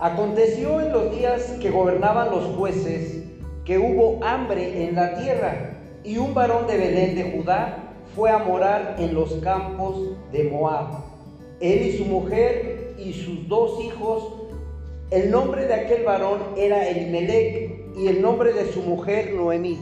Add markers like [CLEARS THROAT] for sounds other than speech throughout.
Aconteció en los días que gobernaban los jueces que hubo hambre en la tierra y un varón de Belén de Judá fue a morar en los campos de Moab. Él y su mujer y sus dos hijos, el nombre de aquel varón era Elimelech y el nombre de su mujer Noemí.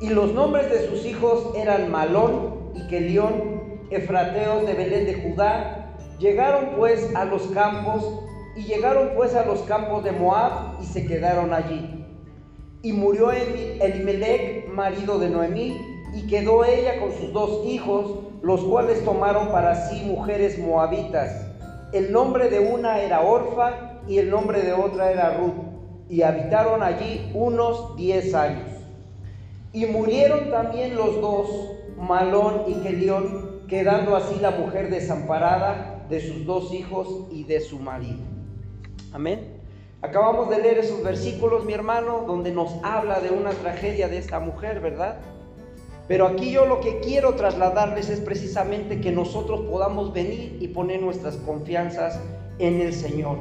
Y los nombres de sus hijos eran Malón y Kelión, efrateos de Belén de Judá. Llegaron pues a los campos y llegaron pues a los campos de Moab y se quedaron allí. Y murió Elimelech, marido de Noemí, y quedó ella con sus dos hijos, los cuales tomaron para sí mujeres moabitas. El nombre de una era Orfa y el nombre de otra era Ruth, y habitaron allí unos diez años. Y murieron también los dos, Malón y Kelión, quedando así la mujer desamparada de sus dos hijos y de su marido. Amén. Acabamos de leer esos versículos, mi hermano, donde nos habla de una tragedia de esta mujer, ¿verdad? Pero aquí yo lo que quiero trasladarles es precisamente que nosotros podamos venir y poner nuestras confianzas en el Señor.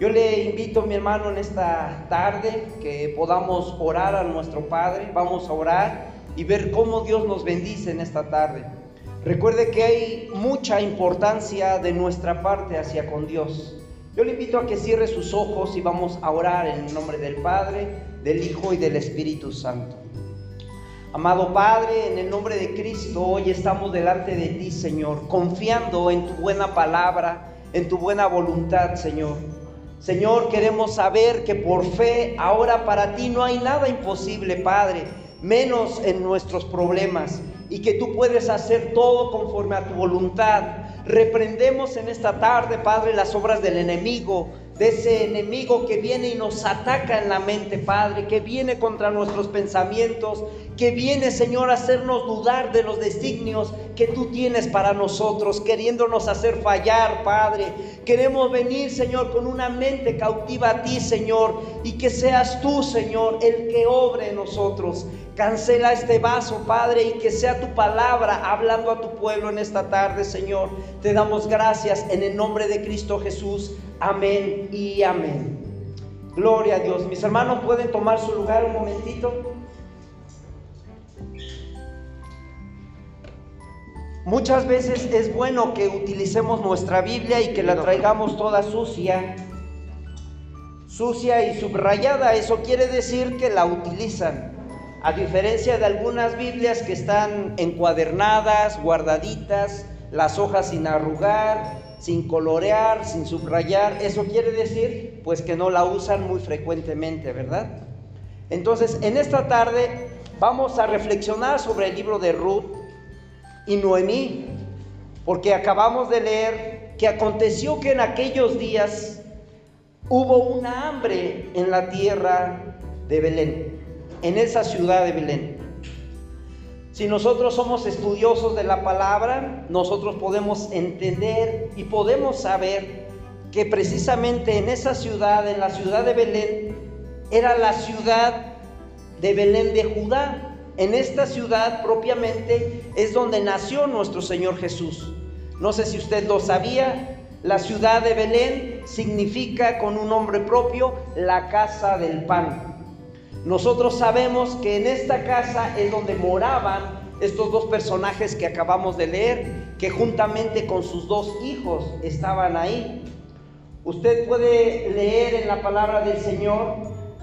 Yo le invito, mi hermano, en esta tarde que podamos orar a nuestro Padre. Vamos a orar y ver cómo Dios nos bendice en esta tarde. Recuerde que hay mucha importancia de nuestra parte hacia con Dios. Yo le invito a que cierre sus ojos y vamos a orar en el nombre del Padre, del Hijo y del Espíritu Santo. Amado Padre, en el nombre de Cristo, hoy estamos delante de ti, Señor, confiando en tu buena palabra, en tu buena voluntad, Señor. Señor, queremos saber que por fe ahora para ti no hay nada imposible, Padre, menos en nuestros problemas, y que tú puedes hacer todo conforme a tu voluntad Reprendemos en esta tarde, Padre, las obras del enemigo, de ese enemigo que viene y nos ataca en la mente, Padre, que viene contra nuestros pensamientos, que viene, Señor, a hacernos dudar de los designios que tú tienes para nosotros, queriéndonos hacer fallar, Padre. Queremos venir, Señor, con una mente cautiva a ti, Señor, y que seas tú, Señor, el que obre en nosotros. Cancela este vaso, Padre, y que sea tu palabra hablando a tu pueblo en esta tarde, Señor. Te damos gracias en el nombre de Cristo Jesús. Amén y amén. Gloria a Dios. Mis hermanos pueden tomar su lugar un momentito. Muchas veces es bueno que utilicemos nuestra Biblia y que la traigamos toda sucia, sucia y subrayada. Eso quiere decir que la utilizan. A diferencia de algunas Biblias que están encuadernadas, guardaditas, las hojas sin arrugar, sin colorear, sin subrayar, eso quiere decir pues que no la usan muy frecuentemente, ¿verdad? Entonces, en esta tarde vamos a reflexionar sobre el libro de Ruth y Noemí, porque acabamos de leer que aconteció que en aquellos días hubo una hambre en la tierra de Belén, en esa ciudad de Belén. Si nosotros somos estudiosos de la palabra, nosotros podemos entender y podemos saber que precisamente en esa ciudad, en la ciudad de Belén, era la ciudad de Belén de Judá. En esta ciudad propiamente es donde nació nuestro Señor Jesús. No sé si usted lo sabía, la ciudad de Belén significa con un nombre propio la casa del pan. Nosotros sabemos que en esta casa es donde moraban estos dos personajes que acabamos de leer, que juntamente con sus dos hijos estaban ahí. Usted puede leer en la palabra del Señor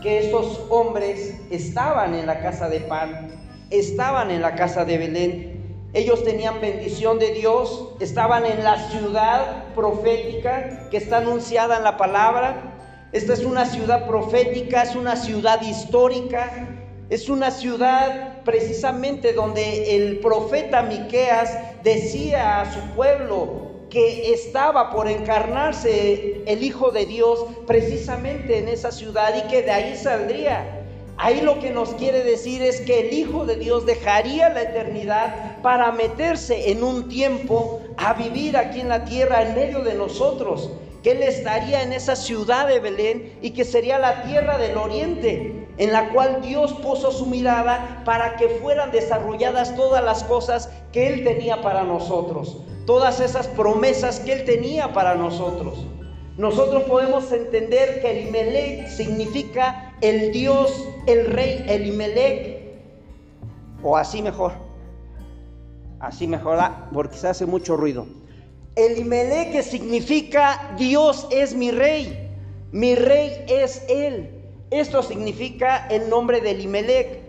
que estos hombres estaban en la casa de pan estaban en la casa de Belén. Ellos tenían bendición de Dios, estaban en la ciudad profética que está anunciada en la palabra. Esta es una ciudad profética, es una ciudad histórica, es una ciudad precisamente donde el profeta Miqueas decía a su pueblo que estaba por encarnarse el Hijo de Dios precisamente en esa ciudad y que de ahí saldría. Ahí lo que nos quiere decir es que el Hijo de Dios dejaría la eternidad para meterse en un tiempo a vivir aquí en la tierra en medio de nosotros, que Él estaría en esa ciudad de Belén y que sería la tierra del oriente, en la cual Dios puso su mirada para que fueran desarrolladas todas las cosas que Él tenía para nosotros, todas esas promesas que Él tenía para nosotros. nosotros podemos entender que Elimelech significa el Dios, el rey Elimelech, o así mejor, así mejor, ah, porque se hace mucho ruido. Elimelech significa Dios es mi rey, mi rey es él. Esto significa el nombre de Elimelech.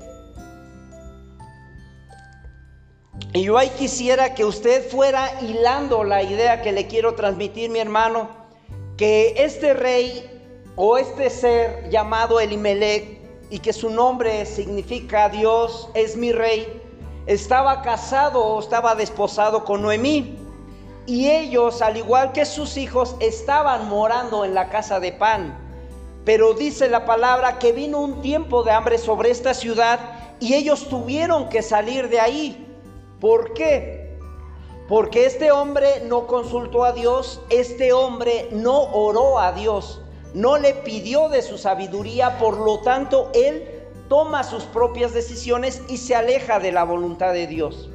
Y yo ahí quisiera que usted fuera hilando la idea que le quiero transmitir, mi hermano, que este rey o este ser llamado Elimelech y que su nombre significa Dios es mi rey, estaba casado o estaba desposado con Noemí. Y ellos, al igual que sus hijos, estaban morando en la casa de pan. Pero dice la palabra que vino un tiempo de hambre sobre esta ciudad y ellos tuvieron que salir de ahí. ¿Por qué? Porque este hombre no consultó a Dios, este hombre no oró a Dios, no le pidió de su sabiduría, por lo tanto él toma sus propias decisiones y se aleja de la voluntad de Dios.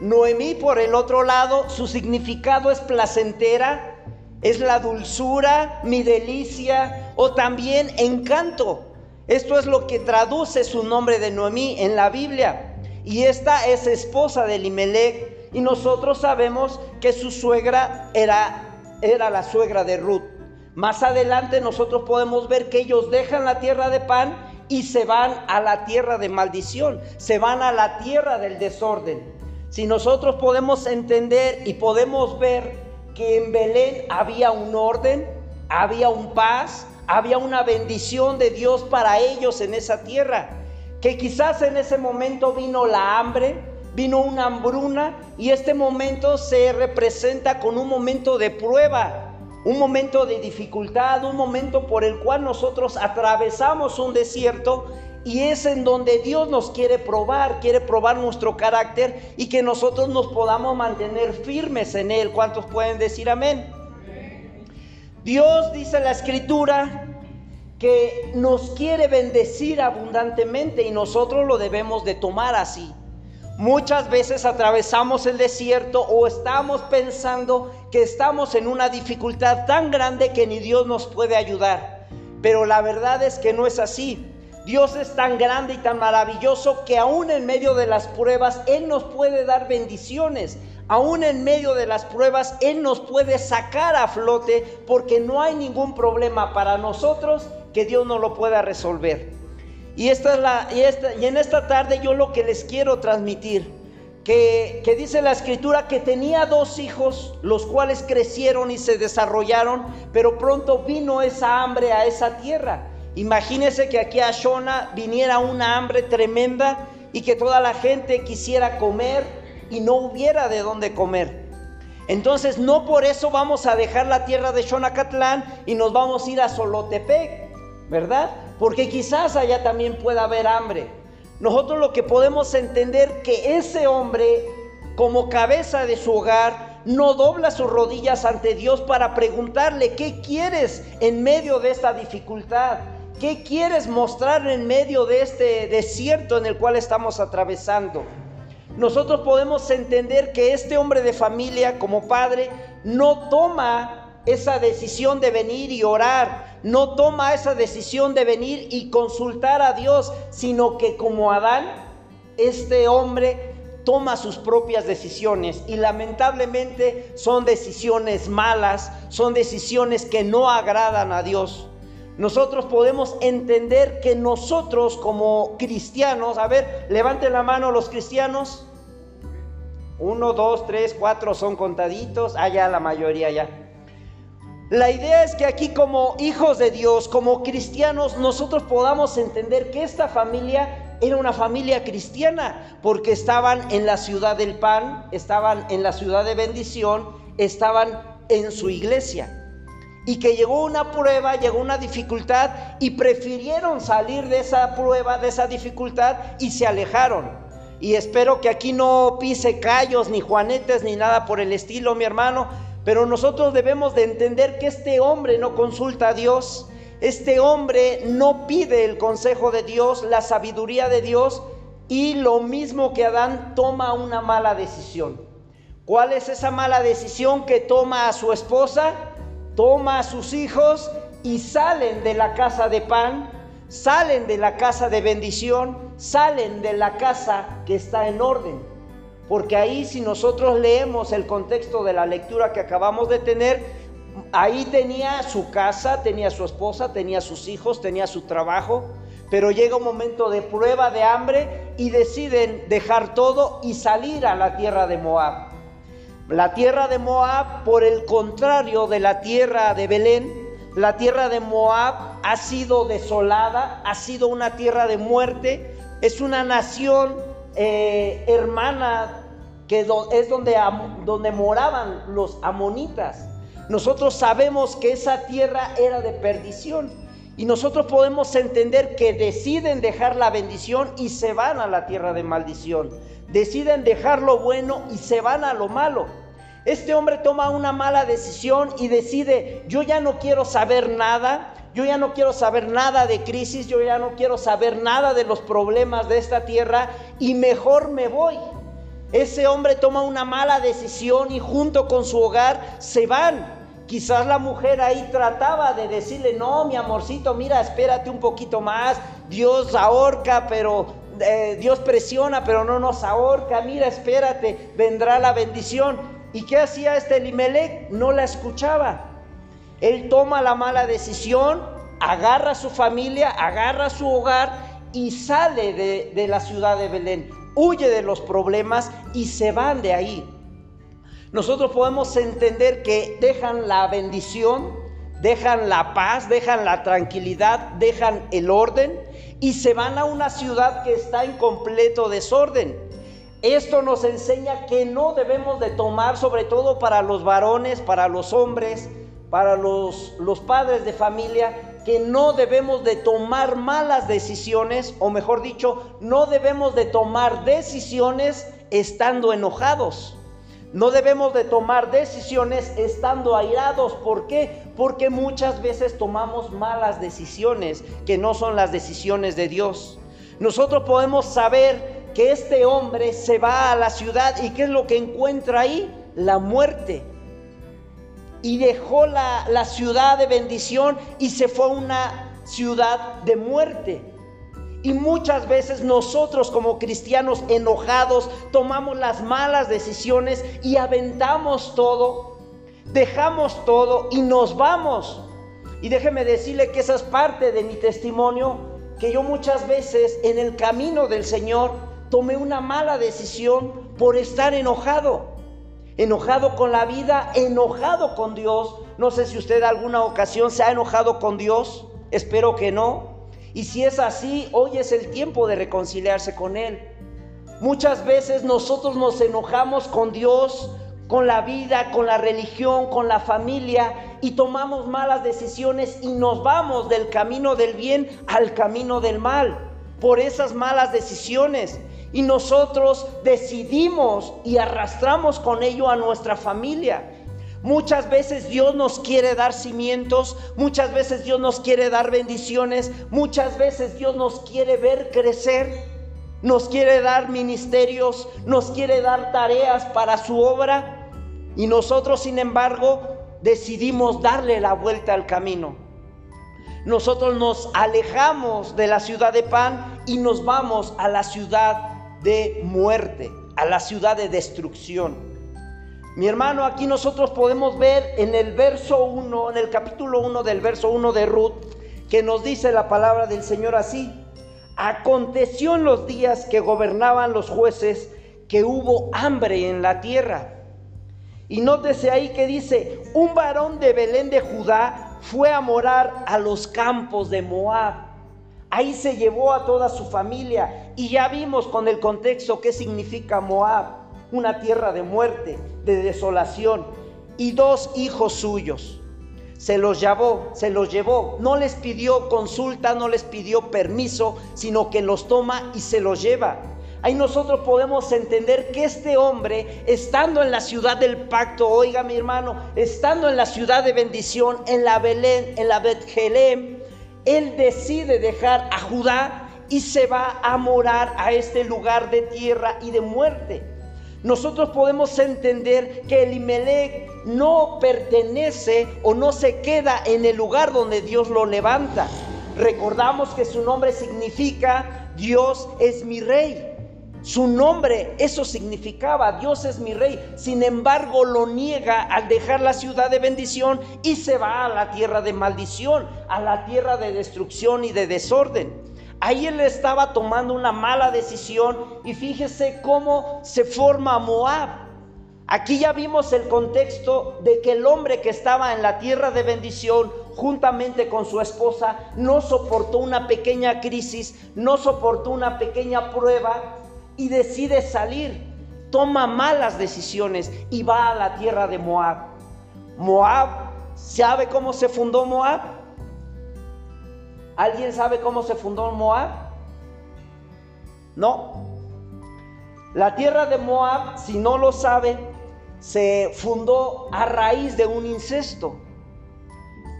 Noemí, por el otro lado, su significado es placentera, es la dulzura, mi delicia o también encanto. Esto es lo que traduce su nombre de Noemí en la Biblia. Y esta es esposa de Limelech y nosotros sabemos que su suegra era, era la suegra de Ruth. Más adelante nosotros podemos ver que ellos dejan la tierra de pan y se van a la tierra de maldición, se van a la tierra del desorden. Si nosotros podemos entender y podemos ver que en Belén había un orden, había un paz, había una bendición de Dios para ellos en esa tierra, que quizás en ese momento vino la hambre, vino una hambruna y este momento se representa con un momento de prueba, un momento de dificultad, un momento por el cual nosotros atravesamos un desierto y es en donde Dios nos quiere probar, quiere probar nuestro carácter y que nosotros nos podamos mantener firmes en Él. ¿Cuántos pueden decir amén? Dios dice la escritura que nos quiere bendecir abundantemente y nosotros lo debemos de tomar así. Muchas veces atravesamos el desierto o estamos pensando que estamos en una dificultad tan grande que ni Dios nos puede ayudar. Pero la verdad es que no es así. Dios es tan grande y tan maravilloso que aún en medio de las pruebas Él nos puede dar bendiciones. Aún en medio de las pruebas Él nos puede sacar a flote porque no hay ningún problema para nosotros que Dios no lo pueda resolver. Y, esta es la, y, esta, y en esta tarde yo lo que les quiero transmitir, que, que dice la escritura que tenía dos hijos, los cuales crecieron y se desarrollaron, pero pronto vino esa hambre a esa tierra. Imagínese que aquí a Shona viniera una hambre tremenda y que toda la gente quisiera comer y no hubiera de dónde comer. Entonces no por eso vamos a dejar la tierra de Xonacatlán y nos vamos a ir a Solotepec, ¿verdad? Porque quizás allá también pueda haber hambre. Nosotros lo que podemos entender que ese hombre como cabeza de su hogar no dobla sus rodillas ante Dios para preguntarle qué quieres en medio de esta dificultad. ¿Qué quieres mostrar en medio de este desierto en el cual estamos atravesando? Nosotros podemos entender que este hombre de familia como padre no toma esa decisión de venir y orar, no toma esa decisión de venir y consultar a Dios, sino que como Adán, este hombre toma sus propias decisiones y lamentablemente son decisiones malas, son decisiones que no agradan a Dios nosotros podemos entender que nosotros como cristianos, a ver, levanten la mano los cristianos. Uno, dos, tres, cuatro son contaditos. Allá ah, la mayoría ya. La idea es que aquí como hijos de Dios, como cristianos, nosotros podamos entender que esta familia era una familia cristiana, porque estaban en la ciudad del pan, estaban en la ciudad de bendición, estaban en su iglesia y que llegó una prueba, llegó una dificultad y prefirieron salir de esa prueba, de esa dificultad y se alejaron. Y espero que aquí no pise callos, ni juanetes, ni nada por el estilo, mi hermano, pero nosotros debemos de entender que este hombre no consulta a Dios, este hombre no pide el consejo de Dios, la sabiduría de Dios y lo mismo que Adán toma una mala decisión. ¿Cuál es esa mala decisión que toma a su esposa? Toma a sus hijos y salen de la casa de pan, salen de la casa de bendición, salen de la casa que está en orden. Porque ahí si nosotros leemos el contexto de la lectura que acabamos de tener, ahí tenía su casa, tenía su esposa, tenía sus hijos, tenía su trabajo, pero llega un momento de prueba de hambre y deciden dejar todo y salir a la tierra de Moab. La tierra de Moab, por el contrario de la tierra de Belén, la tierra de Moab ha sido desolada, ha sido una tierra de muerte, es una nación eh, hermana que es donde, donde moraban los amonitas. Nosotros sabemos que esa tierra era de perdición y nosotros podemos entender que deciden dejar la bendición y se van a la tierra de maldición. Deciden dejar lo bueno y se van a lo malo. Este hombre toma una mala decisión y decide, yo ya no quiero saber nada, yo ya no quiero saber nada de crisis, yo ya no quiero saber nada de los problemas de esta tierra y mejor me voy. Ese hombre toma una mala decisión y junto con su hogar se van. Quizás la mujer ahí trataba de decirle, no, mi amorcito, mira, espérate un poquito más. Dios ahorca, pero eh, Dios presiona, pero no nos ahorca. Mira, espérate, vendrá la bendición. ¿Y qué hacía este Elimelech? No la escuchaba. Él toma la mala decisión, agarra a su familia, agarra a su hogar y sale de, de la ciudad de Belén. Huye de los problemas y se van de ahí. Nosotros podemos entender que dejan la bendición, dejan la paz, dejan la tranquilidad, dejan el orden y se van a una ciudad que está en completo desorden. Esto nos enseña que no debemos de tomar, sobre todo para los varones, para los hombres, para los, los padres de familia, que no debemos de tomar malas decisiones, o mejor dicho, no debemos de tomar decisiones estando enojados. No debemos de tomar decisiones estando airados. ¿Por qué? Porque muchas veces tomamos malas decisiones que no son las decisiones de Dios. Nosotros podemos saber que este hombre se va a la ciudad y ¿qué es lo que encuentra ahí? La muerte. Y dejó la, la ciudad de bendición y se fue a una ciudad de muerte. Y muchas veces nosotros como cristianos enojados tomamos las malas decisiones y aventamos todo, dejamos todo y nos vamos. Y déjeme decirle que esa es parte de mi testimonio, que yo muchas veces en el camino del Señor tomé una mala decisión por estar enojado. Enojado con la vida, enojado con Dios. No sé si usted alguna ocasión se ha enojado con Dios. Espero que no. Y si es así, hoy es el tiempo de reconciliarse con Él. Muchas veces nosotros nos enojamos con Dios, con la vida, con la religión, con la familia y tomamos malas decisiones y nos vamos del camino del bien al camino del mal por esas malas decisiones. Y nosotros decidimos y arrastramos con ello a nuestra familia. Muchas veces Dios nos quiere dar cimientos, muchas veces Dios nos quiere dar bendiciones, muchas veces Dios nos quiere ver crecer, nos quiere dar ministerios, nos quiere dar tareas para su obra y nosotros sin embargo decidimos darle la vuelta al camino. Nosotros nos alejamos de la ciudad de pan y nos vamos a la ciudad de muerte, a la ciudad de destrucción. Mi hermano, aquí nosotros podemos ver en el verso 1, en el capítulo 1 del verso 1 de Ruth, que nos dice la palabra del Señor así. Aconteció en los días que gobernaban los jueces que hubo hambre en la tierra. Y nótese ahí que dice, un varón de Belén de Judá fue a morar a los campos de Moab Ahí se llevó a toda su familia y ya vimos con el contexto qué significa Moab, una tierra de muerte, de desolación, y dos hijos suyos. Se los llevó, se los llevó, no les pidió consulta, no les pidió permiso, sino que los toma y se los lleva. Ahí nosotros podemos entender que este hombre, estando en la ciudad del pacto, oiga mi hermano, estando en la ciudad de bendición, en la Belén, en la Betjelem, él decide dejar a Judá y se va a morar a este lugar de tierra y de muerte. Nosotros podemos entender que Elimelech no pertenece o no se queda en el lugar donde Dios lo levanta. Recordamos que su nombre significa Dios es mi rey. Su nombre, eso significaba, Dios es mi rey. Sin embargo, lo niega al dejar la ciudad de bendición y se va a la tierra de maldición, a la tierra de destrucción y de desorden. Ahí él estaba tomando una mala decisión y fíjese cómo se forma Moab. Aquí ya vimos el contexto de que el hombre que estaba en la tierra de bendición juntamente con su esposa no soportó una pequeña crisis, no soportó una pequeña prueba y decide salir, toma malas decisiones y va a la tierra de Moab. Moab, ¿sabe cómo se fundó Moab? ¿Alguien sabe cómo se fundó Moab? No. La tierra de Moab, si no lo sabe, se fundó a raíz de un incesto.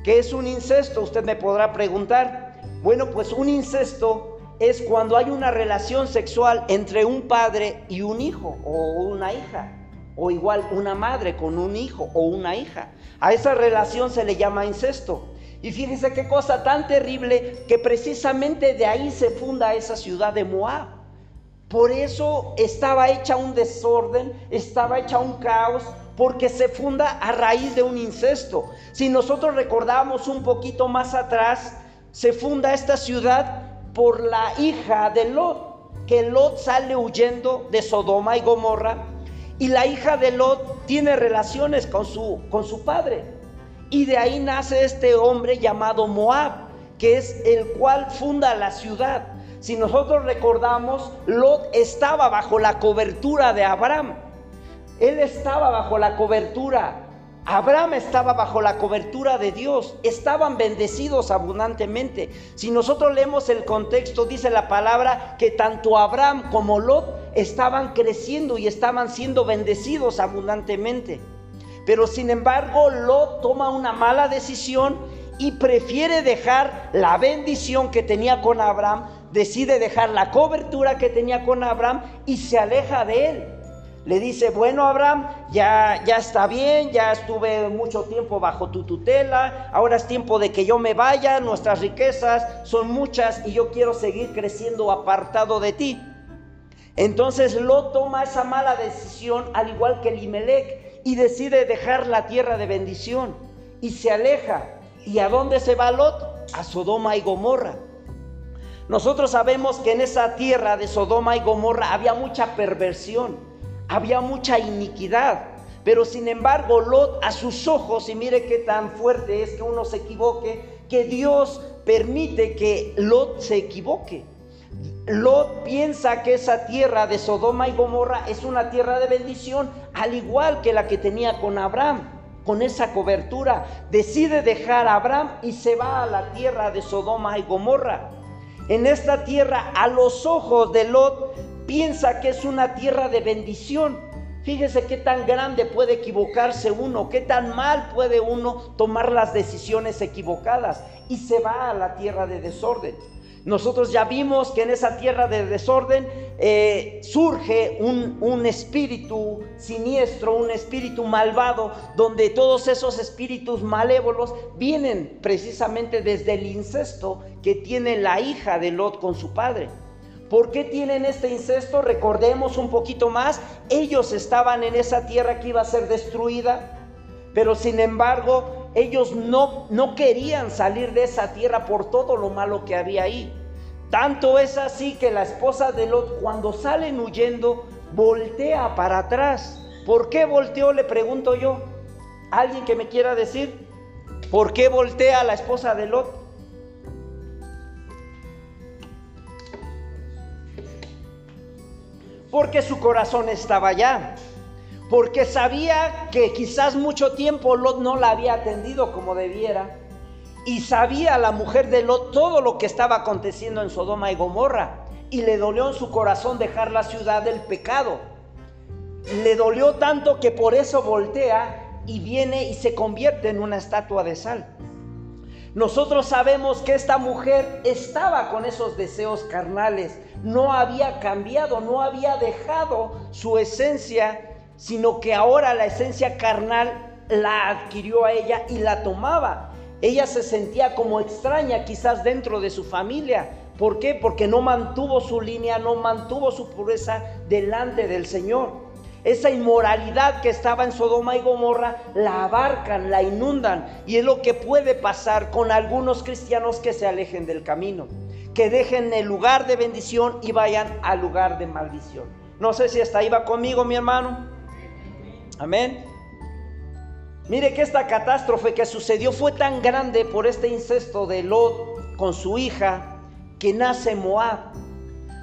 ¿Qué es un incesto? Usted me podrá preguntar. Bueno, pues un incesto es cuando hay una relación sexual entre un padre y un hijo o una hija, o igual una madre con un hijo o una hija. A esa relación se le llama incesto. Y fíjense qué cosa tan terrible que precisamente de ahí se funda esa ciudad de Moab. Por eso estaba hecha un desorden, estaba hecha un caos, porque se funda a raíz de un incesto. Si nosotros recordamos un poquito más atrás, se funda esta ciudad por la hija de Lot, que Lot sale huyendo de Sodoma y Gomorra, y la hija de Lot tiene relaciones con su, con su padre. Y de ahí nace este hombre llamado Moab, que es el cual funda la ciudad. Si nosotros recordamos, Lot estaba bajo la cobertura de Abraham. Él estaba bajo la cobertura Abraham estaba bajo la cobertura de Dios, estaban bendecidos abundantemente. Si nosotros leemos el contexto, dice la palabra que tanto Abraham como Lot estaban creciendo y estaban siendo bendecidos abundantemente. Pero sin embargo, Lot toma una mala decisión y prefiere dejar la bendición que tenía con Abraham, decide dejar la cobertura que tenía con Abraham y se aleja de él le dice, bueno Abraham, ya, ya está bien, ya estuve mucho tiempo bajo tu tutela, ahora es tiempo de que yo me vaya, nuestras riquezas son muchas y yo quiero seguir creciendo apartado de ti. Entonces Lot toma esa mala decisión, al igual que Limelec, y decide dejar la tierra de bendición y se aleja. ¿Y a dónde se va Lot? A Sodoma y Gomorra. Nosotros sabemos que en esa tierra de Sodoma y Gomorra había mucha perversión había mucha iniquidad. Pero sin embargo, Lot a sus ojos, y mire qué tan fuerte es que uno se equivoque, que Dios permite que Lot se equivoque. Lot piensa que esa tierra de Sodoma y Gomorra es una tierra de bendición, al igual que la que tenía con Abraham, con esa cobertura. Decide dejar a Abraham y se va a la tierra de Sodoma y Gomorra. En esta tierra, a los ojos de Lot, piensa que es una tierra de bendición. Fíjese qué tan grande puede equivocarse uno, qué tan mal puede uno tomar las decisiones equivocadas y se va a la tierra de desorden. Nosotros ya vimos que en esa tierra de desorden eh, surge un, espíritu siniestro, un espíritu malvado, donde todos esos espíritus malévolos vienen precisamente desde el incesto que tiene la hija de Lot con su padre. ¿Por qué tienen este incesto? Recordemos un poquito más. Ellos estaban en esa tierra que iba a ser destruida, pero sin embargo ellos no, no querían salir de esa tierra por todo lo malo que había ahí. Tanto es así que la esposa de Lot cuando salen huyendo voltea para atrás. ¿Por qué volteó? Le pregunto yo. ¿Alguien que me quiera decir? ¿Por qué voltea la esposa de Lot? porque su corazón estaba allá, porque sabía que quizás mucho tiempo Lot no la había atendido como debiera, y sabía la mujer de Lot todo lo que estaba aconteciendo en Sodoma y Gomorra, y le dolió en su corazón dejar la ciudad del pecado. Le dolió tanto que por eso voltea y viene y se convierte en una estatua de sal. Nosotros sabemos que esta mujer estaba con esos deseos carnales, no había cambiado, no había dejado su esencia, sino que ahora la esencia carnal la adquirió a ella y la tomaba. Ella se sentía como extraña quizás dentro de su familia. ¿Por qué? Porque no mantuvo su línea, no mantuvo su pureza delante del Señor. Esa inmoralidad que estaba en Sodoma y Gomorra la abarcan, la inundan. Y es lo que puede pasar con algunos cristianos que se alejen del camino. Que dejen el lugar de bendición y vayan al lugar de maldición. No sé si hasta ahí va conmigo, mi hermano. Amén. Mire que esta catástrofe que sucedió fue tan grande por este incesto de Lot con su hija que nace Moab.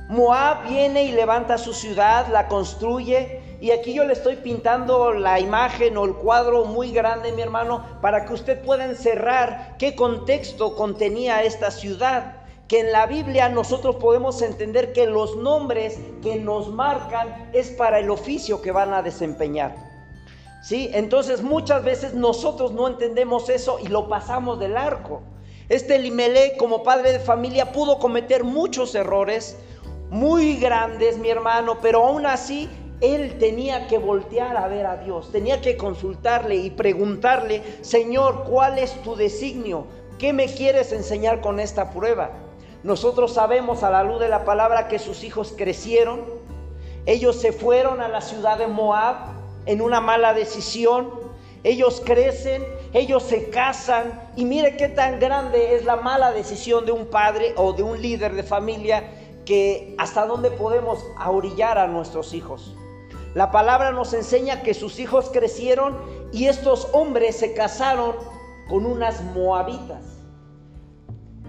Moab viene y levanta su ciudad, la construye y aquí yo le estoy pintando la imagen o el cuadro muy grande, mi hermano, para que usted pueda encerrar qué contexto contenía esta ciudad. Que en la Biblia nosotros podemos entender que los nombres que nos marcan es para el oficio que van a desempeñar. ¿Sí? Entonces muchas veces nosotros no entendemos eso y lo pasamos del arco. Este Limelec como padre de familia pudo cometer muchos errores muy grandes, mi hermano, pero aún así él tenía que voltear a ver a Dios, tenía que consultarle y preguntarle, Señor, ¿cuál es tu designio? ¿Qué me quieres enseñar con esta prueba? Nosotros sabemos a la luz de la palabra que sus hijos crecieron, ellos se fueron a la ciudad de Moab en una mala decisión, ellos crecen, ellos se casan y mire qué tan grande es la mala decisión de un padre o de un líder de familia que hasta dónde podemos orillar a nuestros hijos. La palabra nos enseña que sus hijos crecieron y estos hombres se casaron con unas moabitas.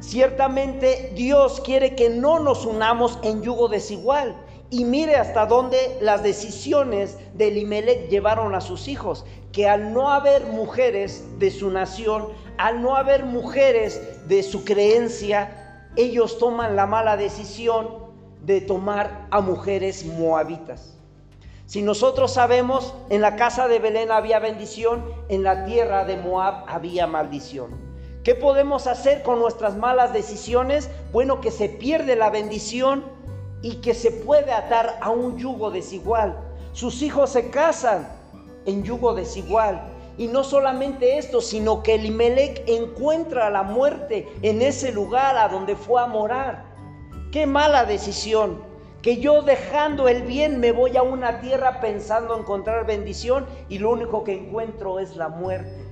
Ciertamente Dios quiere que no nos unamos en yugo desigual. Y mire hasta dónde las decisiones de Elimelech llevaron a sus hijos, que al no haber mujeres de su nación, al no haber mujeres de su creencia, ellos toman la mala decisión de tomar a mujeres moabitas. Si nosotros sabemos, en la casa de Belén había bendición, en la tierra de Moab había maldición. ¿Qué podemos hacer con nuestras malas decisiones? Bueno, que se pierde la bendición y que se puede atar a un yugo desigual. Sus hijos se casan en yugo desigual. Y no solamente esto, sino que Elimelech encuentra la muerte en ese lugar a donde fue a morar. Qué mala decisión que yo dejando el bien me voy a una tierra pensando encontrar bendición y lo único que encuentro es la muerte.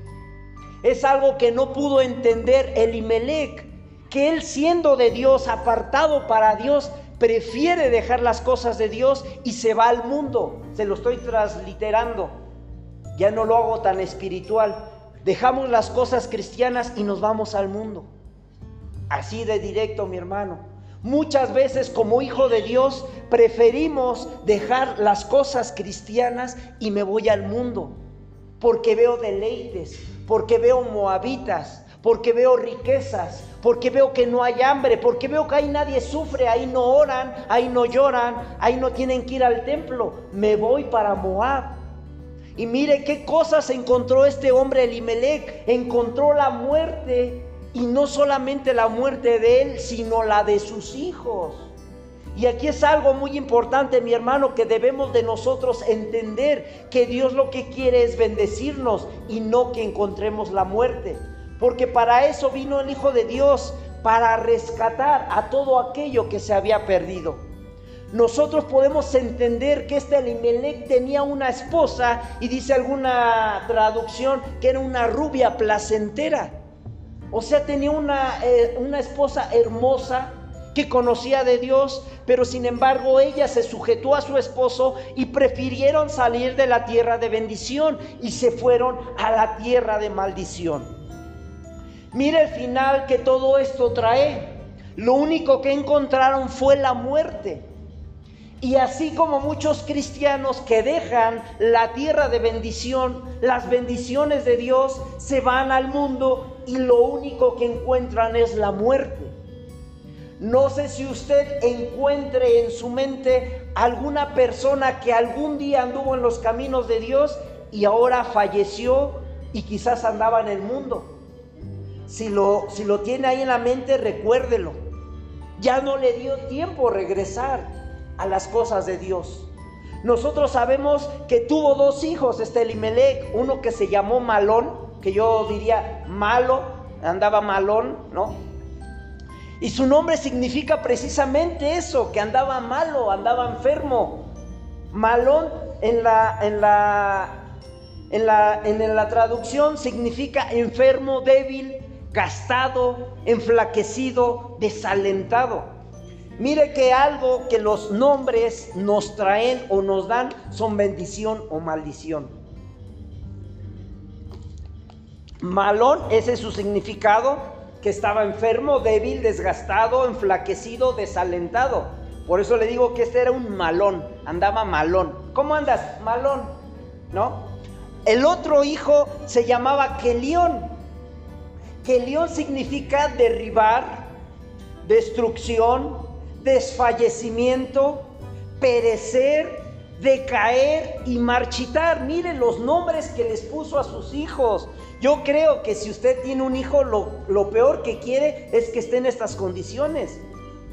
Es algo que no pudo entender Elimelech, que él siendo de Dios, apartado para Dios, prefiere dejar las cosas de Dios y se va al mundo. Se lo estoy transliterando. Ya no lo hago tan espiritual. Dejamos las cosas cristianas y nos vamos al mundo. Así de directo, mi hermano. Muchas veces como hijo de Dios preferimos dejar las cosas cristianas y me voy al mundo, porque veo deleites, porque veo moabitas, porque veo riquezas, porque veo que no hay hambre, porque veo que ahí nadie sufre, ahí no oran, ahí no lloran, ahí no tienen que ir al templo. Me voy para Moab. Y mire qué cosas encontró este hombre Elimelech. Encontró la muerte y no solamente la muerte de él, sino la de sus hijos. Y aquí es algo muy importante, mi hermano, que debemos de nosotros entender que Dios lo que quiere es bendecirnos y no que encontremos la muerte. Porque para eso vino el Hijo de Dios, para rescatar a todo aquello que se había perdido. Nosotros podemos entender que este Elimelech tenía una esposa y dice alguna traducción que era una rubia placentera. O sea, tenía una, eh, una esposa hermosa que conocía de Dios, pero sin embargo ella se sujetó a su esposo y prefirieron salir de la tierra de bendición y se fueron a la tierra de maldición. Mire el final que todo esto trae. Lo único que encontraron fue la muerte. Y así como muchos cristianos que dejan la tierra de bendición, las bendiciones de Dios, se van al mundo y lo único que encuentran es la muerte. No sé si usted encuentre en su mente alguna persona que algún día anduvo en los caminos de Dios y ahora falleció y quizás andaba en el mundo. Si lo, si lo tiene ahí en la mente, recuérdelo. Ya no le dio tiempo regresar a las cosas de Dios. Nosotros sabemos que tuvo dos hijos, este Elimelech, uno que se llamó Malón, que yo diría malo, andaba malón, ¿no? Y su nombre significa precisamente eso, que andaba malo, andaba enfermo. Malón en la, en la, en la, en la traducción significa enfermo, débil, gastado, enflaquecido, desalentado. Mire que algo que los nombres nos traen o nos dan son bendición o maldición. Malón, ese es su significado, que estaba enfermo, débil, desgastado, enflaquecido, desalentado. Por eso le digo que este era un malón, andaba malón. ¿Cómo andas? Malón, ¿no? El otro hijo se llamaba Kelión. Kelión significa derribar, destrucción, desfallecimiento, perecer, decaer y marchitar. Miren los nombres que les puso a sus hijos. Yo creo que si usted tiene un hijo, lo, lo, peor que quiere es que esté en estas condiciones.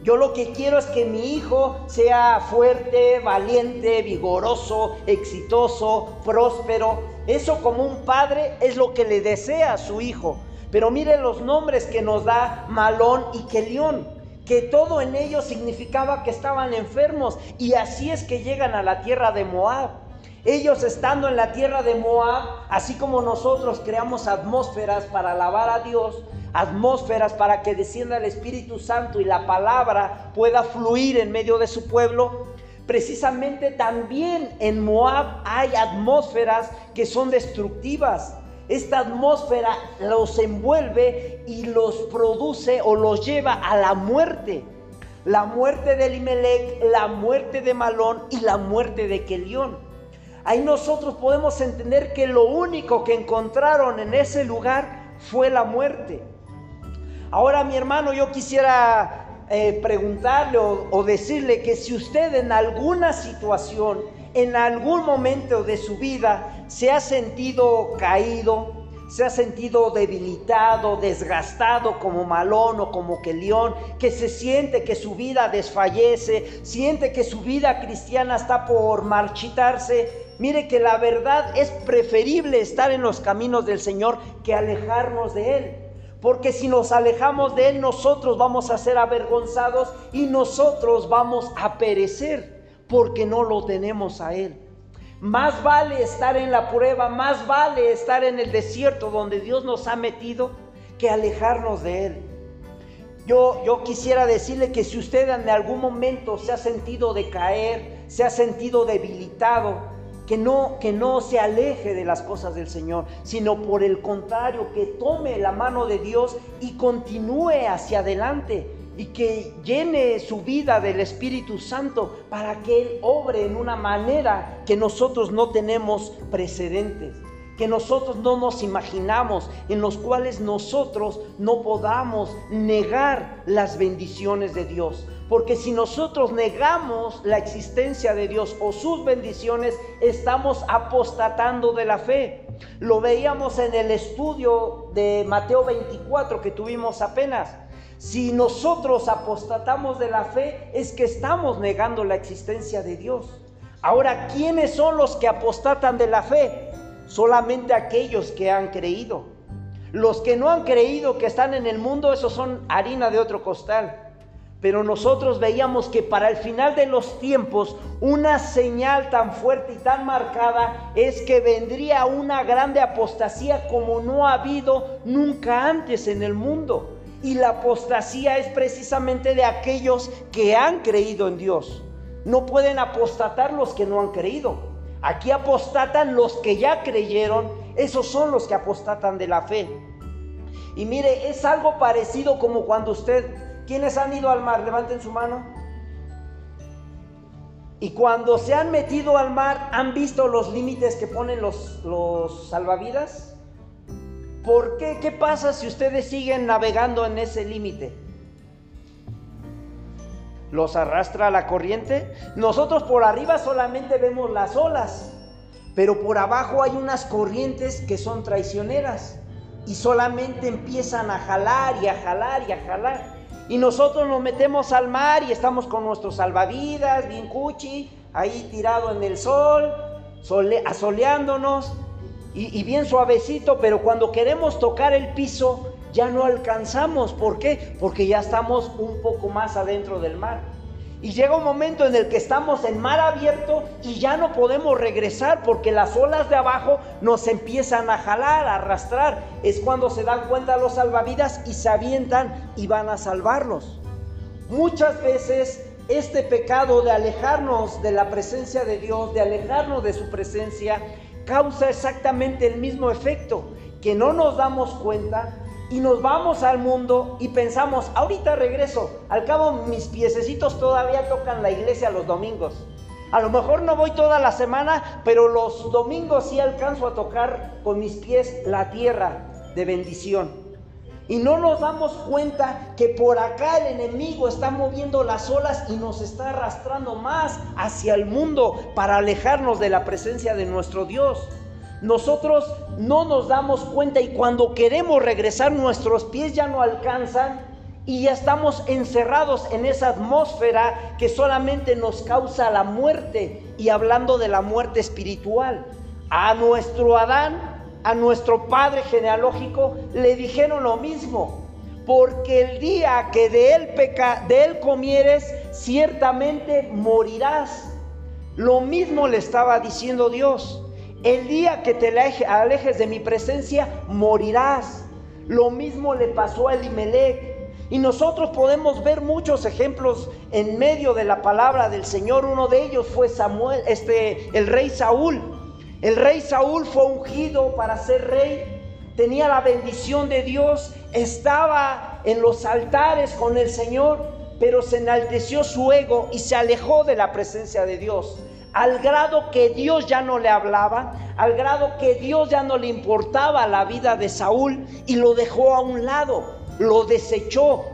Yo lo que quiero es que mi hijo sea fuerte, valiente, vigoroso, exitoso, próspero. Eso como un padre es lo que le desea a su hijo. Pero miren los nombres que nos da Malón y Kelión que todo en ellos significaba que estaban enfermos y así es que llegan a la tierra de Moab. Ellos estando en la tierra de Moab, así como nosotros creamos atmósferas para alabar a Dios, atmósferas para que descienda el Espíritu Santo y la palabra pueda fluir en medio de su pueblo, precisamente también en Moab hay atmósferas que son destructivas. Esta atmósfera los envuelve y los produce o los lleva a la muerte. La muerte de Elimelech, la muerte de Malón y la muerte de Kelión. Ahí nosotros podemos entender que lo único que encontraron en ese lugar fue la muerte. Ahora mi hermano, yo quisiera eh, preguntarle o decirle que si usted en alguna situación en algún momento de su vida se ha sentido caído, se ha sentido debilitado, desgastado como malón o como que león, que se siente que su vida desfallece, siente que su vida cristiana está por marchitarse. Mire que la verdad es preferible estar en los caminos del Señor que alejarnos de Él. Porque si nos alejamos de Él, nosotros vamos a ser avergonzados y nosotros vamos a perecer porque no lo tenemos a Él. Más vale estar en la prueba, más vale estar en el desierto donde Dios nos ha metido que alejarnos de Él. Yo, yo quisiera decirle que si usted en algún momento se ha sentido decaer, se ha sentido debilitado, que no, que no se aleje de las cosas del Señor, sino por el contrario, que tome la mano de Dios y continúe hacia adelante y que llene su vida del Espíritu Santo para que Él obre en una manera que nosotros no tenemos precedentes, que nosotros no nos imaginamos, en los cuales nosotros no podamos negar las bendiciones de Dios. Porque si nosotros negamos la existencia de Dios o sus bendiciones, estamos apostatando de la fe. Lo veíamos en el estudio de Mateo 24 que tuvimos apenas. Si nosotros apostatamos de la fe, es que estamos negando la existencia de Dios. Ahora, ¿quiénes son los que apostatan de la fe? Solamente aquellos que han creído. Los que no han creído que están en el mundo, esos son harina de otro costal. Pero nosotros veíamos que para el final de los tiempos, una señal tan fuerte y tan marcada es que vendría una grande apostasía como no ha habido nunca antes en el mundo. Y la apostasía es precisamente de aquellos que han creído en Dios. No pueden apostatar los que no han creído. Aquí apostatan los que ya creyeron. Esos son los que apostatan de la fe. Y mire, es algo parecido como cuando usted, ¿quiénes han ido al mar? Levanten su mano. Y cuando se han metido al mar, ¿han visto los límites que ponen los, los salvavidas? ¿Por qué? ¿Qué pasa si ustedes siguen navegando en ese límite? ¿Los arrastra la corriente? Nosotros por arriba solamente vemos las olas, pero por abajo hay unas corrientes que son traicioneras y solamente empiezan a jalar y a jalar y a jalar. Y nosotros nos metemos al mar y estamos con nuestros salvavidas, bien cuchi, ahí tirado en el sol, asoleándonos y, y bien suavecito, pero cuando queremos tocar el piso ya no alcanzamos. ¿Por qué? Porque ya estamos un poco más adentro del mar. Y llega un momento en el que estamos en mar abierto y ya no podemos regresar porque las olas de abajo nos empiezan a jalar, a arrastrar. Es cuando se dan cuenta los salvavidas y se avientan y van a salvarlos. Muchas veces este pecado de alejarnos de la presencia de Dios, de alejarnos de su presencia, causa exactamente el mismo efecto, que no nos damos cuenta y nos vamos al mundo y pensamos, ahorita regreso, al cabo mis piececitos todavía tocan la iglesia los domingos. A lo mejor no voy toda la semana, pero los domingos sí alcanzo a tocar con mis pies la tierra de bendición. Y no nos damos cuenta que por acá el enemigo está moviendo las olas y nos está arrastrando más hacia el mundo para alejarnos de la presencia de nuestro Dios nosotros no nos damos cuenta y cuando queremos regresar nuestros pies ya no alcanzan y ya estamos encerrados en esa atmósfera que solamente nos causa la muerte y hablando de la muerte espiritual. A nuestro Adán, a nuestro padre genealógico le dijeron lo mismo, porque el día que de él peca, comieres, ciertamente morirás. Lo mismo le estaba diciendo Dios. El día que te alejes de mi presencia, morirás. Lo mismo le pasó a Elimelech. Y nosotros podemos ver muchos ejemplos en medio de la palabra del Señor. Uno de ellos fue Samuel, este, el rey Saúl. El rey Saúl fue ungido para ser rey. Tenía la bendición de Dios. Estaba en los altares con el Señor, pero se enalteció su ego y se alejó de la presencia de Dios al grado que Dios ya no le hablaba, al grado que Dios ya no le importaba la vida de Saúl y lo dejó a un lado, lo desechó.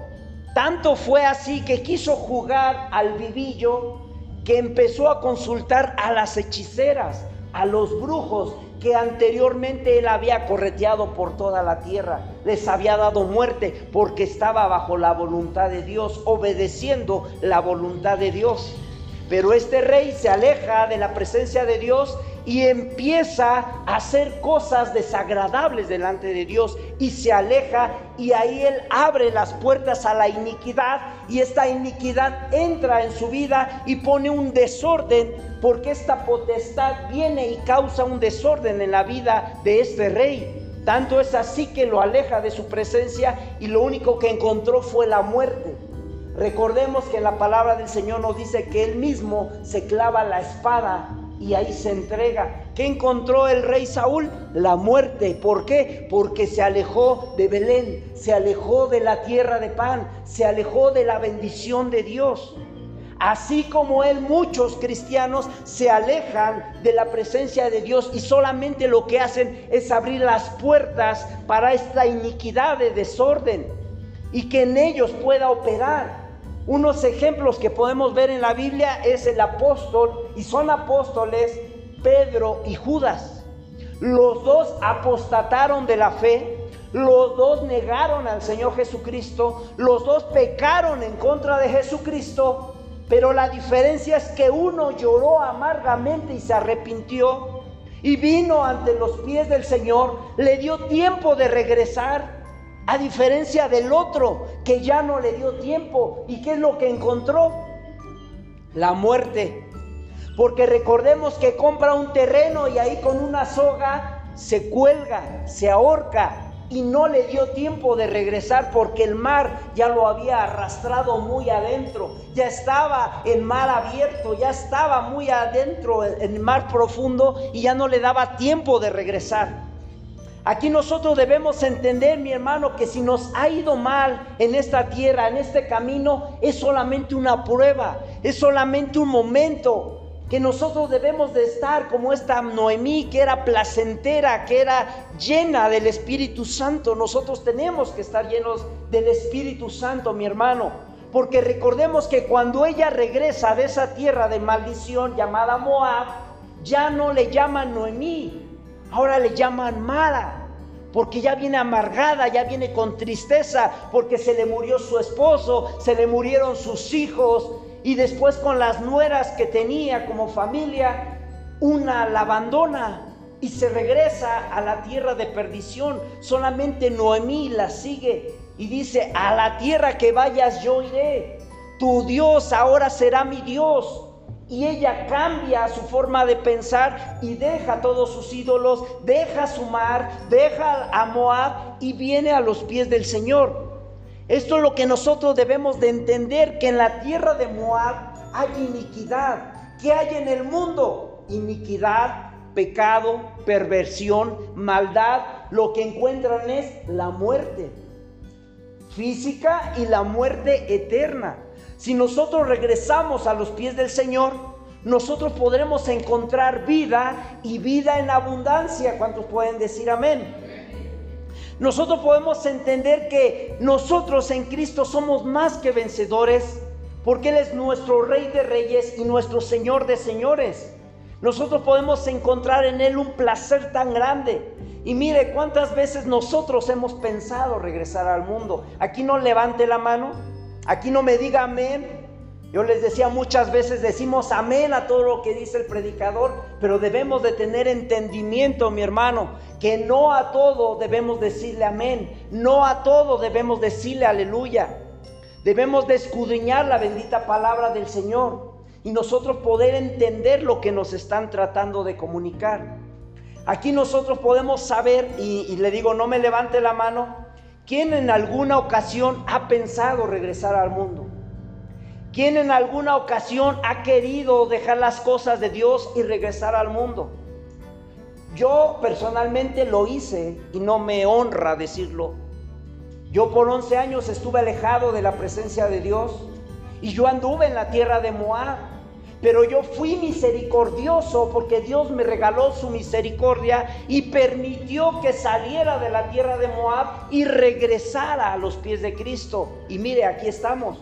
Tanto fue así que quiso jugar al vivillo que empezó a consultar a las hechiceras, a los brujos que anteriormente él había correteado por toda la tierra. Les había dado muerte porque estaba bajo la voluntad de Dios, obedeciendo la voluntad de Dios. Pero este rey se aleja de la presencia de Dios y empieza a hacer cosas desagradables delante de Dios y se aleja y ahí él abre las puertas a la iniquidad y esta iniquidad entra en su vida y pone un desorden porque esta potestad viene y causa un desorden en la vida de este rey. Tanto es así que lo aleja de su presencia y lo único que encontró fue la muerte. Recordemos que la palabra del Señor nos dice que Él mismo se clava la espada y ahí se entrega. ¿Qué encontró el rey Saúl? La muerte. ¿Por qué? Porque se alejó de Belén, se alejó de la tierra de pan, se alejó de la bendición de Dios. Así como él, muchos cristianos se alejan de la presencia de Dios y solamente lo que hacen es abrir las puertas para esta iniquidad de desorden y que en ellos pueda operar. Unos ejemplos que podemos ver en la Biblia es el apóstol, y son apóstoles Pedro y Judas. Los dos apostataron de la fe, los dos negaron al Señor Jesucristo, los dos pecaron en contra de Jesucristo, pero la diferencia es que uno lloró amargamente y se arrepintió y vino ante los pies del Señor, le dio tiempo de regresar a diferencia del otro que ya no le dio tiempo. ¿Y qué es lo que encontró? La muerte. Porque recordemos que compra un terreno y ahí con una soga se cuelga, se ahorca y no le dio tiempo de regresar porque el mar ya lo había arrastrado muy adentro, ya estaba en mar abierto, ya estaba muy adentro en mar profundo y ya no le daba tiempo de regresar. Aquí nosotros debemos entender, mi hermano, que si nos ha ido mal en esta tierra, en este camino, es solamente una prueba, es solamente un momento que nosotros debemos de estar como esta Noemí, que era placentera, que era llena del Espíritu Santo. Nosotros tenemos que estar llenos del Espíritu Santo, mi hermano. Porque recordemos que cuando ella regresa de esa tierra de maldición llamada Moab, ya no le llaman Noemí, Ahora le llaman Mara, porque ya viene amargada, ya viene con tristeza, porque se le murió su esposo, se le murieron sus hijos y después con las nueras que tenía como familia, una la abandona y se regresa a la tierra de perdición. Solamente Noemí la sigue y dice, a la tierra que vayas yo iré. Tu Dios ahora será mi Dios. Y ella cambia su forma de pensar y deja todos sus ídolos, deja su mar, deja a Moab y viene a los pies del Señor. Esto es lo que nosotros debemos de entender, que en la tierra de Moab hay iniquidad. ¿Qué hay en el mundo? Iniquidad, pecado, perversión, maldad. Lo que encuentran es la muerte física y la muerte eterna. Si nosotros regresamos a los pies del Señor, nosotros podremos encontrar vida y vida en abundancia. ¿Cuántos pueden decir amén? Nosotros podemos entender que nosotros en Cristo somos más que vencedores porque Él es nuestro Rey de Reyes y nuestro Señor de Señores. Nosotros podemos encontrar en Él un placer tan grande. Y mire cuántas veces nosotros hemos pensado regresar al mundo. Aquí no levante la mano. Aquí no me diga amén. Yo les decía muchas veces, decimos amén a todo lo que dice el predicador, pero debemos de tener entendimiento, mi hermano, que no a todo debemos decirle amén, no a todo debemos decirle aleluya. Debemos de escudriñar la bendita palabra del Señor y nosotros poder entender lo que nos están tratando de comunicar. Aquí nosotros podemos saber, y, y le digo, no me levante la mano, ¿Quién en alguna ocasión ha pensado regresar al mundo? ¿Quién en alguna ocasión ha querido dejar las cosas de Dios y regresar al mundo? Yo personalmente lo hice y no me honra decirlo. Yo por 11 años estuve alejado de la presencia de Dios y yo anduve en la tierra de Moab. Pero yo fui misericordioso porque Dios me regaló su misericordia y permitió que saliera de la tierra de Moab y regresara a los pies de Cristo. Y mire, aquí estamos.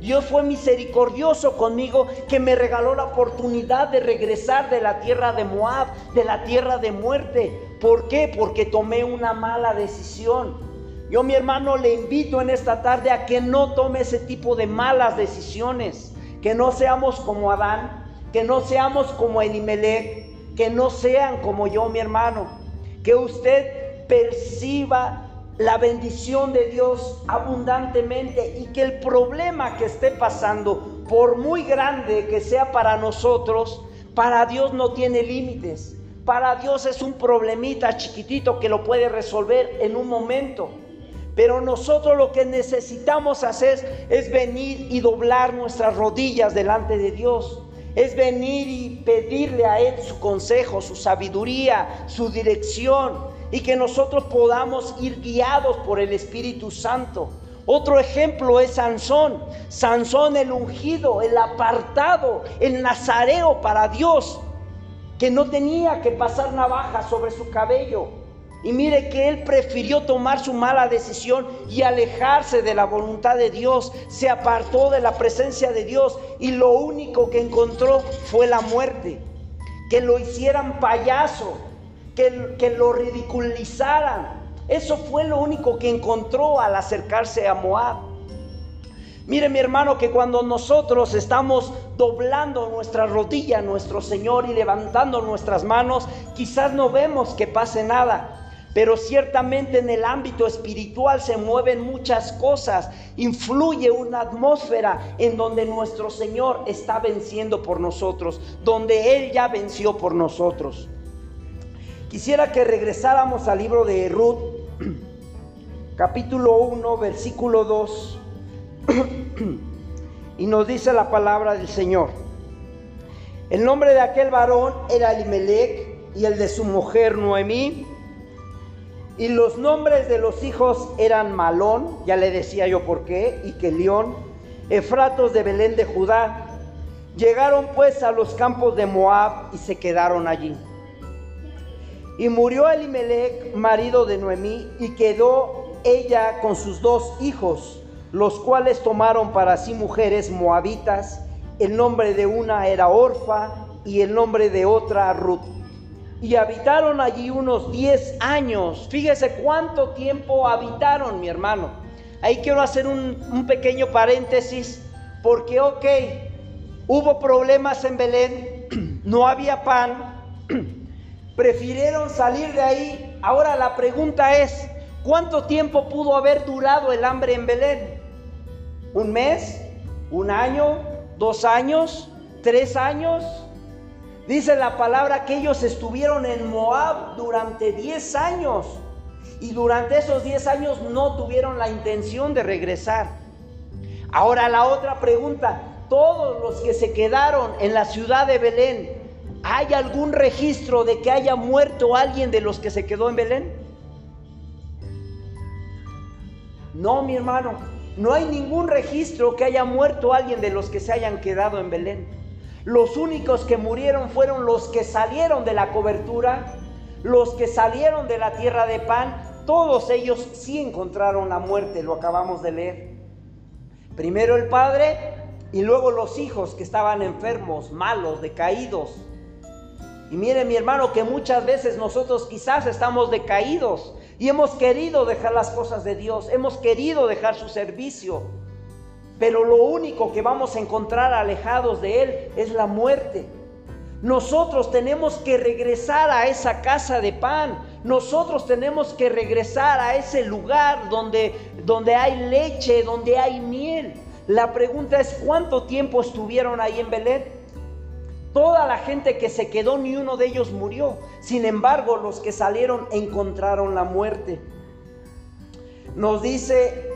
Dios fue misericordioso conmigo que me regaló la oportunidad de regresar de la tierra de Moab, de la tierra de muerte. ¿Por qué? Porque tomé una mala decisión. Yo mi hermano le invito en esta tarde a que no tome ese tipo de malas decisiones que no seamos como Adán, que no seamos como Elimelech, que no sean como yo, mi hermano, que usted perciba la bendición de Dios abundantemente y que el problema que esté pasando, por muy grande que sea para nosotros, para Dios no tiene límites. Para Dios es un problemita chiquitito que lo puede resolver en un momento. Pero nosotros lo que necesitamos hacer es venir y doblar nuestras rodillas delante de Dios. Es venir y pedirle a Él su consejo, su sabiduría, su dirección y que nosotros podamos ir guiados por el Espíritu Santo. Otro ejemplo es Sansón. Sansón el ungido, el apartado, el nazareo para Dios, que no tenía que pasar navaja sobre su cabello y mire que él prefirió tomar su mala decisión y alejarse de la voluntad de Dios. Se apartó de la presencia de Dios y lo único que encontró fue la muerte. Que lo hicieran payaso, que, que lo ridiculizaran. Eso fue lo único que encontró al acercarse a Moab. Mire mi hermano que cuando nosotros estamos doblando nuestra rodilla a nuestro Señor y levantando nuestras manos, quizás no vemos que pase nada. Pero ciertamente en el ámbito espiritual se mueven muchas cosas. Influye una atmósfera en donde nuestro Señor está venciendo por nosotros, donde Él ya venció por nosotros. Quisiera que regresáramos al libro de Ruth, [CLEARS THROAT] capítulo 1, versículo 2. [CLEARS THROAT] y nos dice la palabra del Señor. El nombre de aquel varón era Elimelech y el de su mujer Noemí y los nombres de los hijos eran Malón, ya le decía yo por qué, y que León, Efratos de Belén de Judá. Llegaron pues a los campos de Moab y se quedaron allí. Y murió Elimelech, marido de Noemí, y quedó ella con sus dos hijos, los cuales tomaron para sí mujeres moabitas. El nombre de una era Orfa y el nombre de otra Ruth y habitaron allí unos 10 años. Fíjese cuánto tiempo habitaron, mi hermano. Ahí quiero hacer un, pequeño paréntesis. Porque, ok, hubo problemas en Belén, [CLEARS THROAT] no había pan, [CLEARS THROAT] prefirieron salir de ahí. Ahora la pregunta es, ¿cuánto tiempo pudo haber durado el hambre en Belén? ¿Un mes? ¿Un año? ¿Dos años? ¿Tres años? Dice la palabra que ellos estuvieron en Moab durante 10 años y durante esos 10 años no tuvieron la intención de regresar. Ahora la otra pregunta, todos los que se quedaron en la ciudad de Belén, ¿hay algún registro de que haya muerto alguien de los que se quedó en Belén? No, mi hermano, no hay ningún registro que haya muerto alguien de los que se hayan quedado en Belén. Los únicos que murieron fueron los que salieron de la cobertura, los que salieron de la tierra de pan. Todos ellos sí encontraron la muerte, lo acabamos de leer. Primero el padre y luego los hijos que estaban enfermos, malos, decaídos. Y mire mi hermano que muchas veces nosotros quizás estamos decaídos y hemos querido dejar las cosas de Dios, hemos querido dejar su servicio, pero lo único que vamos a encontrar alejados de Él es la muerte. Nosotros tenemos que regresar a esa casa de pan. Nosotros tenemos que regresar a ese lugar donde, donde hay leche, donde hay miel. La pregunta es, ¿cuánto tiempo estuvieron ahí en Belén? Toda la gente que se quedó, ni uno de ellos murió. Sin embargo, los que salieron encontraron la muerte. Nos dice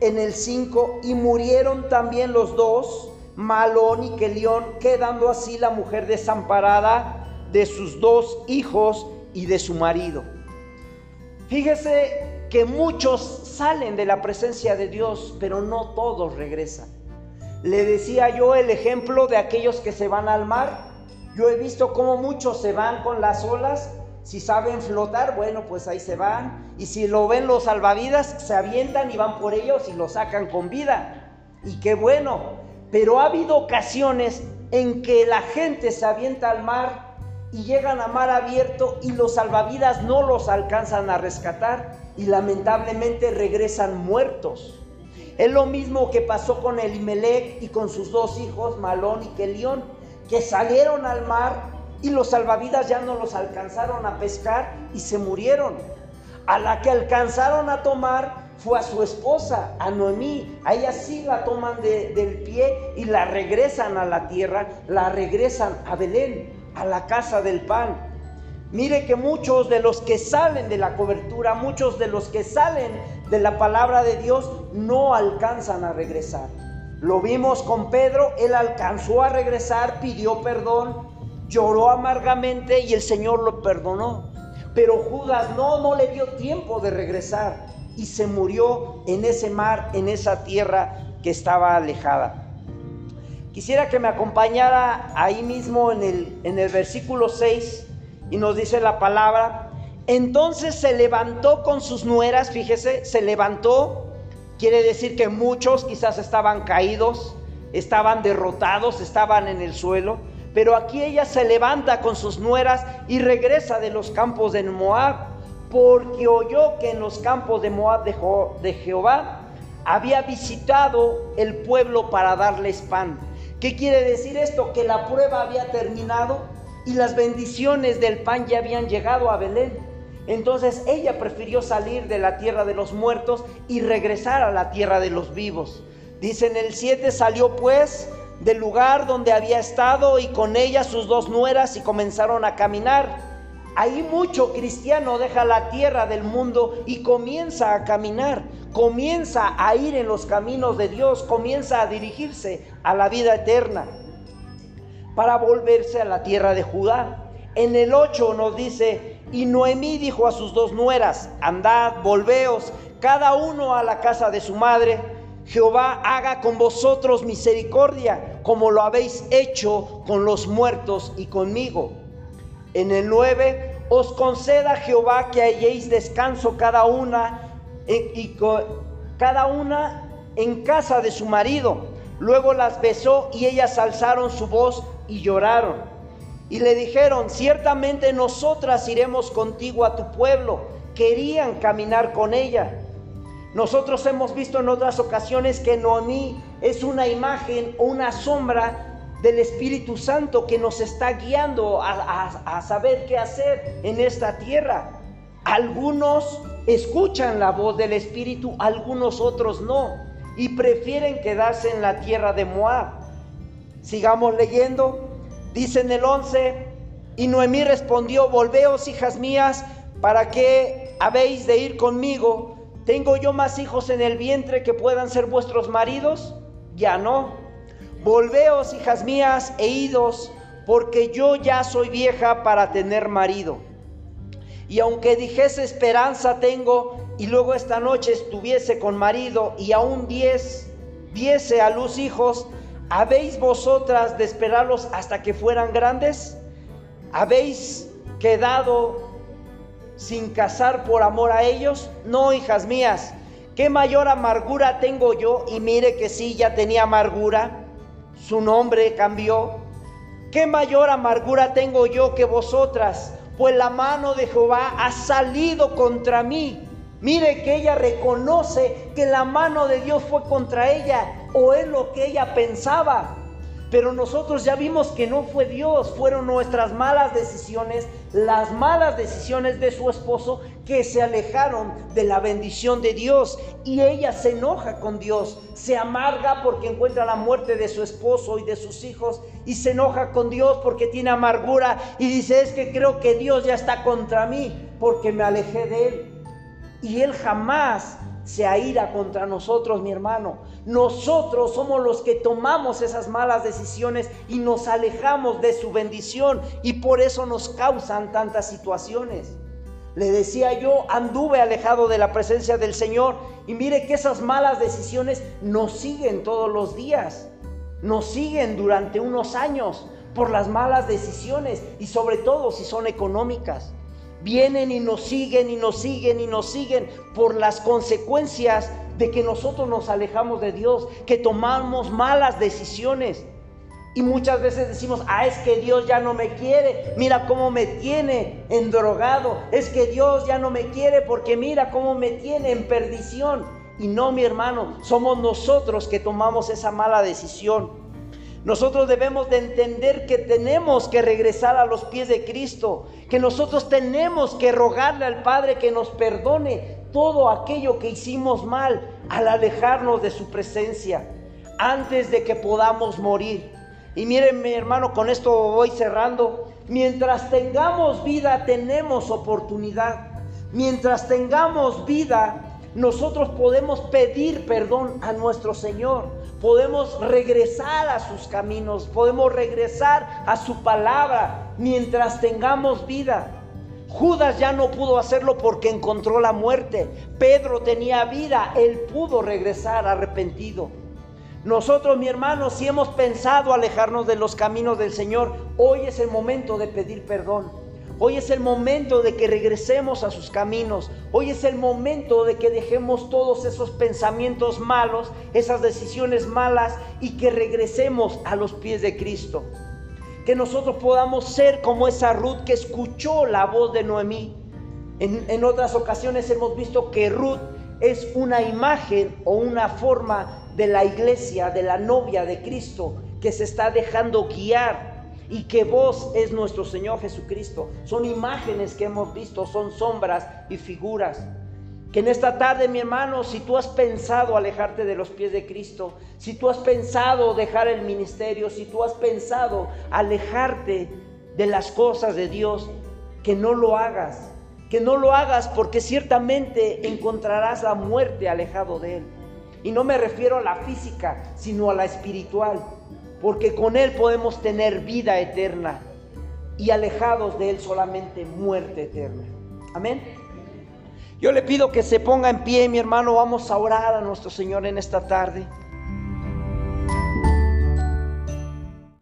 en el 5, y murieron también los dos, Malón y Kelión, quedando así la mujer desamparada de sus dos hijos y de su marido. Fíjese que muchos salen de la presencia de Dios, pero no todos regresan. Le decía yo el ejemplo de aquellos que se van al mar. Yo he visto cómo muchos se van con las olas si saben flotar, bueno, pues ahí se van. Y si lo ven los salvavidas, se avientan y van por ellos y lo sacan con vida. Y qué bueno. Pero ha habido ocasiones en que la gente se avienta al mar y llegan a mar abierto y los salvavidas no los alcanzan a rescatar y lamentablemente regresan muertos. Es lo mismo que pasó con Elimelech y con sus dos hijos, Malón y Kelión, que salieron al mar y los salvavidas ya no los alcanzaron a pescar y se murieron. A la que alcanzaron a tomar fue a su esposa, a Noemí. A ella sí la toman del pie y la regresan a la tierra, la regresan a Belén, a la casa del pan. Mire que muchos de los que salen de la cobertura, muchos de los que salen de la palabra de Dios, no alcanzan a regresar. Lo vimos con Pedro, él alcanzó a regresar, pidió perdón, lloró amargamente y el Señor lo perdonó. Pero Judas no, no le dio tiempo de regresar y se murió en ese mar, en esa tierra que estaba alejada. Quisiera que me acompañara ahí mismo en el, en el versículo 6 y nos dice la palabra, entonces se levantó con sus nueras, fíjese, se levantó, quiere decir que muchos quizás estaban caídos, estaban derrotados, estaban en el suelo, pero aquí ella se levanta con sus nueras y regresa de los campos de Moab, porque oyó que en los campos de Moab de, Jehová había visitado el pueblo para darles pan. ¿Qué quiere decir esto? Que la prueba había terminado y las bendiciones del pan ya habían llegado a Belén. Entonces ella prefirió salir de la tierra de los muertos y regresar a la tierra de los vivos. Dice en el 7, salió pues del lugar donde había estado y con ella sus dos nueras y comenzaron a caminar. Ahí mucho cristiano deja la tierra del mundo y comienza a caminar, comienza a ir en los caminos de Dios, comienza a dirigirse a la vida eterna para volverse a la tierra de Judá. En el 8 nos dice, y Noemí dijo a sus dos nueras, andad, volveos, cada uno a la casa de su madre Jehová haga con vosotros misericordia, como lo habéis hecho con los muertos y conmigo. En el 9, os conceda Jehová que halléis descanso cada una y cada una en casa de su marido. Luego las besó y ellas alzaron su voz y lloraron. Y le dijeron, ciertamente nosotras iremos contigo a tu pueblo. Querían caminar con ella. Nosotros hemos visto en otras ocasiones que Noemí es una imagen o una sombra del Espíritu Santo que nos está guiando a, saber qué hacer en esta tierra. Algunos escuchan la voz del Espíritu, algunos otros no, y prefieren quedarse en la tierra de Moab. Sigamos leyendo. Dice en el 11, y Noemí respondió, volveos hijas mías, ¿para qué habéis de ir conmigo? ¿Tengo yo más hijos en el vientre que puedan ser vuestros maridos? Ya no. Volveos, hijas mías, e idos, porque yo ya soy vieja para tener marido. Y aunque dijese esperanza tengo, y luego esta noche estuviese con marido, y aún diez, diese a luz hijos, ¿habéis vosotras de esperarlos hasta que fueran grandes? ¿Habéis quedado sin casar por amor a ellos? No, hijas mías, ¿qué mayor amargura tengo yo? Y mire que sí, ya tenía amargura, su nombre cambió. ¿Qué mayor amargura tengo yo que vosotras? Pues la mano de Jehová ha salido contra mí. Mire que ella reconoce que la mano de Dios fue contra ella o es lo que ella pensaba. Pero nosotros ya vimos que no fue Dios, fueron nuestras malas decisiones, las malas decisiones de su esposo que se alejaron de la bendición de Dios. Y ella se enoja con Dios, se amarga porque encuentra la muerte de su esposo y de sus hijos. Y se enoja con Dios porque tiene amargura y dice, es que creo que Dios ya está contra mí porque me alejé de él. Y él jamás se aira contra nosotros, mi hermano. Nosotros somos los que tomamos esas malas decisiones y nos alejamos de su bendición y por eso nos causan tantas situaciones. Le decía yo, anduve alejado de la presencia del Señor y mire que esas malas decisiones nos siguen todos los días, nos siguen durante unos años por las malas decisiones y sobre todo si son económicas vienen y nos siguen y nos siguen y nos siguen por las consecuencias de que nosotros nos alejamos de Dios, que tomamos malas decisiones. Y muchas veces decimos, ah, es que Dios ya no me quiere, mira cómo me tiene endrogado, es que Dios ya no me quiere porque mira cómo me tiene en perdición. Y no, mi hermano, somos nosotros que tomamos esa mala decisión. Nosotros debemos de entender que tenemos que regresar a los pies de Cristo, que nosotros tenemos que rogarle al Padre que nos perdone todo aquello que hicimos mal al alejarnos de su presencia antes de que podamos morir. Y miren mi hermano, con esto voy cerrando. Mientras tengamos vida tenemos oportunidad. Mientras tengamos vida nosotros podemos pedir perdón a nuestro Señor, podemos regresar a sus caminos, podemos regresar a su palabra mientras tengamos vida. Judas ya no pudo hacerlo porque encontró la muerte. Pedro tenía vida, él pudo regresar arrepentido. Nosotros, mi hermano, si hemos pensado alejarnos de los caminos del Señor, hoy es el momento de pedir perdón. Hoy es el momento de que regresemos a sus caminos. Hoy es el momento de que dejemos todos esos pensamientos malos, esas decisiones malas y que regresemos a los pies de Cristo. Que nosotros podamos ser como esa Ruth que escuchó la voz de Noemí. En, en otras ocasiones hemos visto que Ruth es una imagen o una forma de la iglesia, de la novia de Cristo, que se está dejando guiar y que vos es nuestro Señor Jesucristo. Son imágenes que hemos visto, son sombras y figuras. Que en esta tarde, mi hermano, si tú has pensado alejarte de los pies de Cristo, si tú has pensado dejar el ministerio, si tú has pensado alejarte de las cosas de Dios, que no lo hagas, que no lo hagas porque ciertamente encontrarás la muerte alejado de Él. Y no me refiero a la física, sino a la espiritual porque con Él podemos tener vida eterna y alejados de Él solamente muerte eterna. Amén. Yo le pido que se ponga en pie, mi hermano, vamos a orar a nuestro Señor en esta tarde.